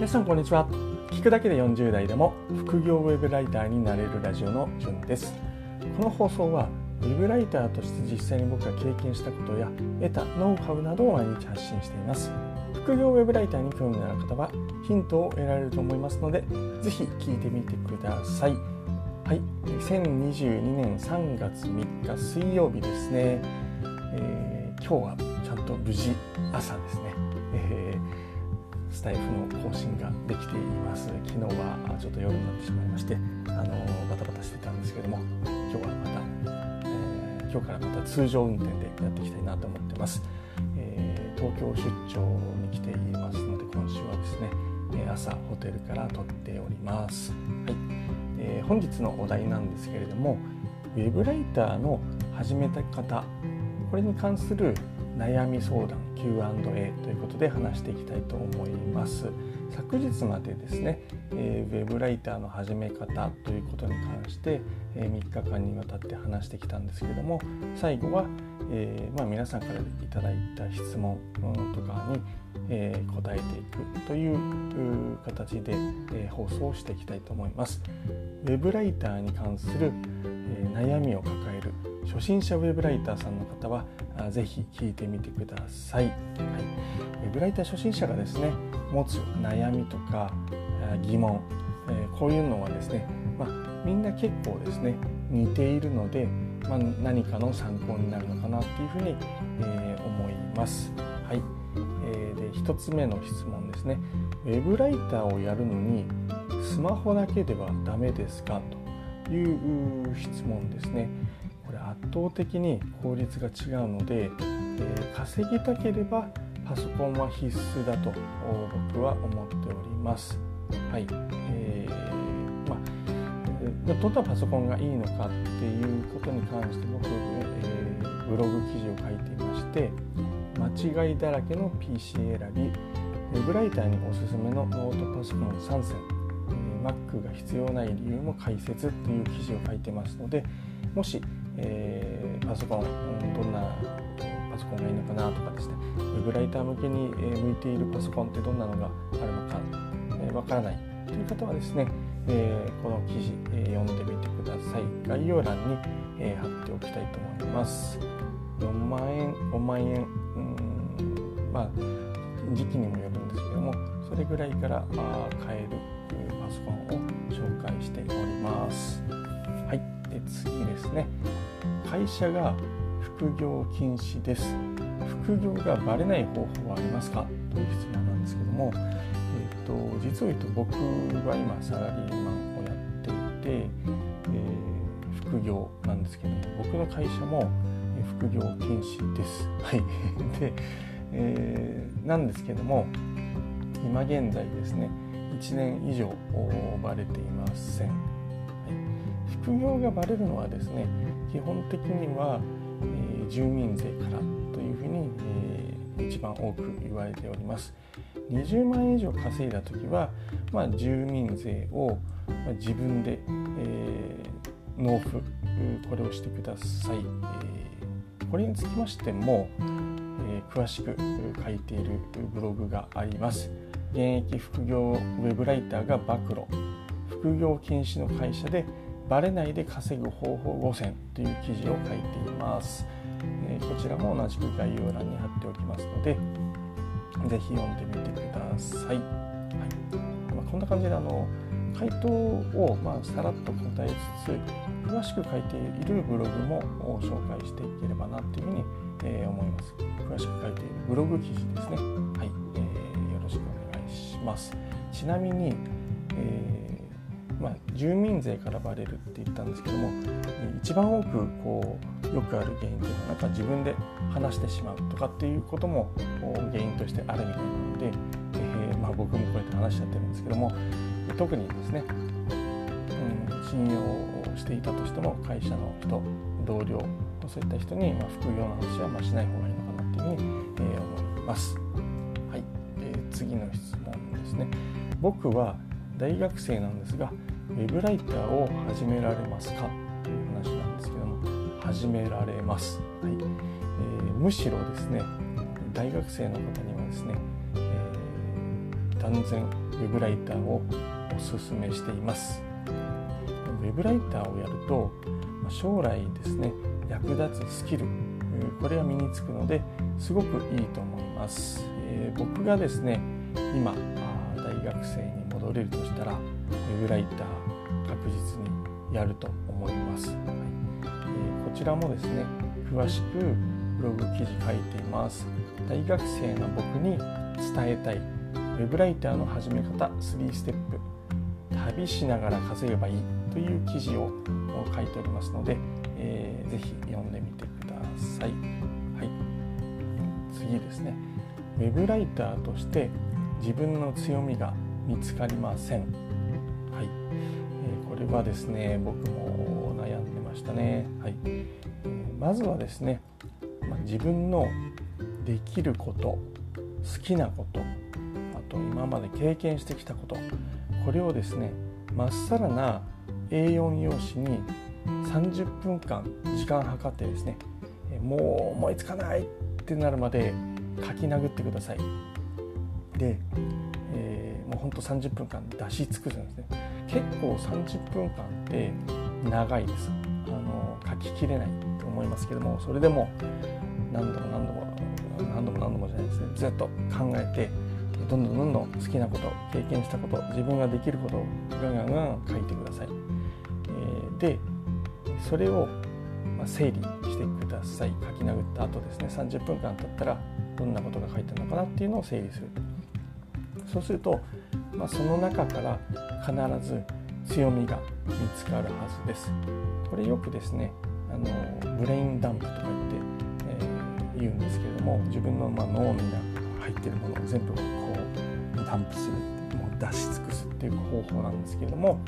皆さんこんにちは。聞くだけで40代でも副業ウェブライターになれるラジオのじゅんです。この放送はウェブライターとして実際に僕が経験したことや得たノウハウなどを毎日発信しています。副業ウェブライターに興味のある方はヒントを得られると思いますのでぜひ聞いてみてください。はい。2022年3月3日水曜日ですね、えー、今日はちゃんと無事朝ですね、スタイフの更新ができています。昨日はちょっと夜になってしまいましてあのバタバタしてたんですけども今日はまた、えー、今日からまた通常運転でやっていきたいなと思ってます、えー、東京出張に来ていますので今週はですね朝ホテルから撮っております、はい。えー、本日のお題なんですけれどもウェブライターの始めた方これに関する悩み相談 Q&A ということで話していきたいと思います。昨日までですね、えー、ウェブライターの始め方ということに関して、えー、3日間にわたって話してきたんですけども最後は、えー、まあ、皆さんからいただいた質問とかに、え答えていくという形で、え放送をしていきたいと思います。ウェブライターに関する、え悩みを抱える初心者ウェブライターさんの方はぜひ聞いてみてください、はい、ウェブライター初心者がですね持つ悩みとか疑問こういうのはですね、まあ、みんな結構ですね似ているので、まあ、何かの参考になるのかなっていうふうに、えー、思います。はいえー、で1つ目の質問ですね。ウェブライターをやるのにスマホだけではダメですか？という質問ですね。圧倒的に効率が違うので、えー、稼ぎたければパソコンは必須だと僕は思っております。はい、えー、まあ、どんなパソコンがいいのかっていうことに関して僕、えー、ブログ記事を書いていまして間違いだらけの PC 選びウェブライターにおすすめのノートパソコン3選 Mac が必要ない理由も解説という記事を書いてますのでもし、えー、パソコンどんなパソコンがいいのかなとかですね。ウェブライター向けに向いているパソコンってどんなのがあるのかわ、えー、からないという方はですね、えー、この記事、え、読んでみてください。概要欄に、え、貼っておきたいと思います。4万円5万円うんまあ時期にもよるんですけどもそれぐらいから買えるで次ですね会社が副業禁止です副業がバレない方法はありますか？という質問なんですけども、えーと、実を言うと僕は今サラリーマンをやっていて、えー、副業なんですけども僕の会社も副業禁止です。はい、で、えー、なんですけども今現在ですね1年以上バレていません。副業がバレるのはですね基本的にはえ住民税からというふうに、え一番多く言われております。20万円以上稼いだ時は、まあ、住民税を自分で、えー、納付これをしてください、えー、これにつきましても、え、詳しく書いているブログがあります。現役副業ウェブライターが暴露。副業禁止の会社でバレないで稼ぐ方法5選という記事を書いています、えー、こちらも同じく概要欄に貼っておきますのでぜひ読んでみてください、はい。まあ、こんな感じであの回答をまあさらっと答えつつ詳しく書いているブログも紹介していければなというふうに、えー、思います。詳しく書いているブログ記事ですね。はい、えー、よろしくお願いします。ちなみに、えーまあ、住民税からバレるって言ったんですけども一番多くこうよくある原因というのはなんか自分で話してしまうとかっていうことも原因としてあるみたいなので、えー、まあ、僕もこうやって話しちゃってるんですけども特にですね、うん、信用していたとしても会社の人同僚そういった人に、まあ、副業の話はましない方がいいのかなというふうに、えー、思います。はい、えー、次の質問ですね。僕は大学生なんですがウェブライターを始められますか？という話なんですけども始められます、はい。えー、むしろですね大学生の方にはですね、えー、断然ウェブライターをおすすめしています。ウェブライターをやると将来ですね役立つスキルこれが身につくのですごくいいと思います、えー、僕がですね今大学生に戻れるとしたらウェブライター確実にやると思います、はいえー、こちらもですね詳しくブログ記事書いています大学生の僕に伝えたいウェブライターの始め方3ステップ旅しながら稼げばいいという記事を書いておりますので、えー、ぜひ読んでみてください。はい、次ですね。ウェブライターとして自分の強みが見つかりません。はい、え、これはですね、僕も悩んでましたね。はい、え、まずはですね、ま、自分のできること、好きなこと、あと今まで経験してきたこと、これをですね、まっさらな A4 用紙に30分間時間計ってですねもう思いつかないってなるまで書き殴ってください。で、もうほんと30分間出し尽くすんですね。結構30分間って長いです。あの書ききれないと思いますけどもそれでも何度も何度も何度も何度もじゃないですね。ずっと考えてどんどんどんどん好きなこと経験したこと自分ができることをガンガンガン書いてください、えー、でそれを整理してください。書き殴った後ですね。30分間経ったらどんなことが書いてあるのかなっていうのを整理する。そうすると、ま、その中から必ず強みが見つかるはずです。これよくですねあのブレインダンプとか言って、えー、言うんですけれども自分のま脳に入ってるものを全部こうダンプするもう出し尽くすっていう方法なんですけれども、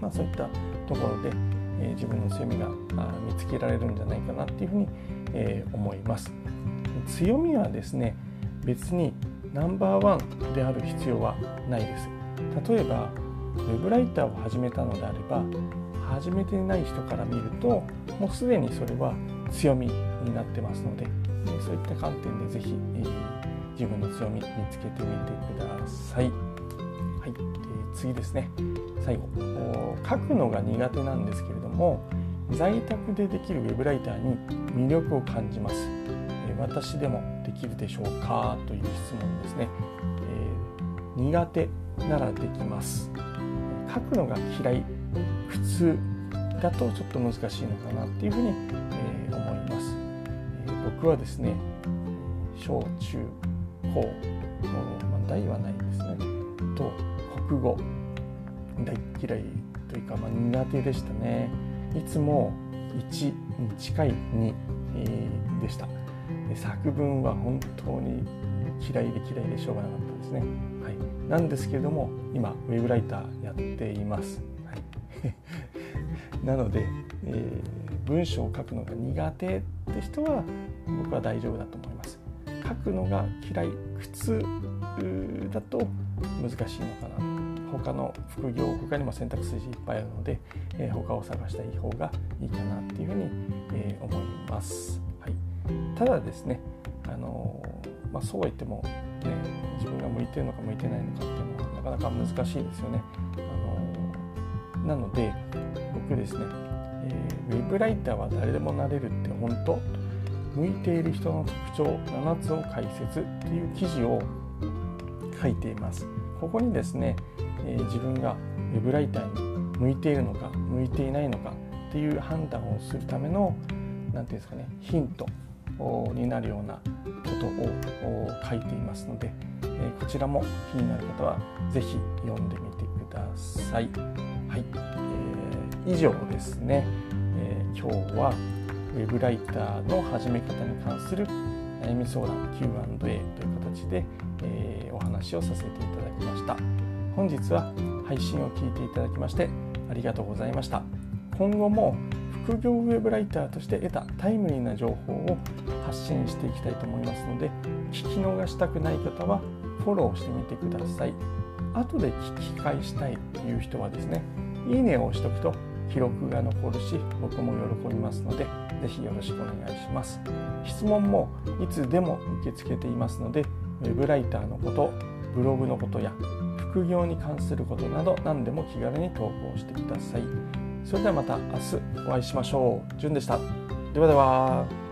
まあ、そういったところでえ自分の強みが見つけられるんじゃないかなっていうふうに、え思います。強みはですね別にナンバーワンである必要はないです。例えばウェブライターを始めたのであれば始めてない人から見るともうすでにそれは強みになってますのでそういった観点で是非、自分の強み見つけてみてください。はい、えー次ですね。最後。書くのが苦手なんですけれども在宅でできるウェブライターに魅力を感じます、私でもできるでしょうかという質問ですね、えー、苦手ならできます。書くのが嫌い普通だとちょっと難しいのかなっていうふうに、えー、思います、えー、僕はですね小中高、まあ、大はないですね。と国語。大嫌いというか、まあ、苦手でしたね。いつも1に近い2、えー、でした。作文は本当に嫌いで嫌いでしょうがなかったですね、はい、なんですけれども今ウェブライターやっています、はい、なので、えー、文章を書くのが苦手って人は僕は大丈夫だと思います。書くのが嫌い普通だと難しいのかな。他の副業他にも選択肢いっぱいあるので、えー、他を探したい方がいいかなっていうふうに、えー、思います、ただですね、あの、まあ、そうは言っても、ね、自分が向いてるのか向いてないのかっていうのはなかなか難しいですよね、あの、なので僕ですね、えウェブライターは誰でもなれるって本当向いている人の特徴7つを解説っていう記事を書いています。ここにですね、え自分がウェブライターに向いているのか向いていないのかっていう判断をするための何て言うんですかねヒントになるようなことを書いていますので、えこちらも気になる方は是非読んでみてください。はい、えー、以上ですね、えー、今日はウェブライターの始め方に関する悩み相談 Q&A という形で、えー、お話をさせていただきました。本日は配信を聞いていただきましてありがとうございました。今後も副業ウェブライターとして得たタイムリーな情報を発信していきたいと思いますので聞き逃したくない方はフォローしてみてください。後で聞き返したいという人はですねいいねを押しとくと記録が残るし僕も喜びますのでぜひよろしくお願いします。質問もいつでも受け付けていますのでウェブライターのことブログのことや副業に関することなど何でも気軽に投稿してください。それではまた明日お会いしましょう。じゅんでした。ではでは。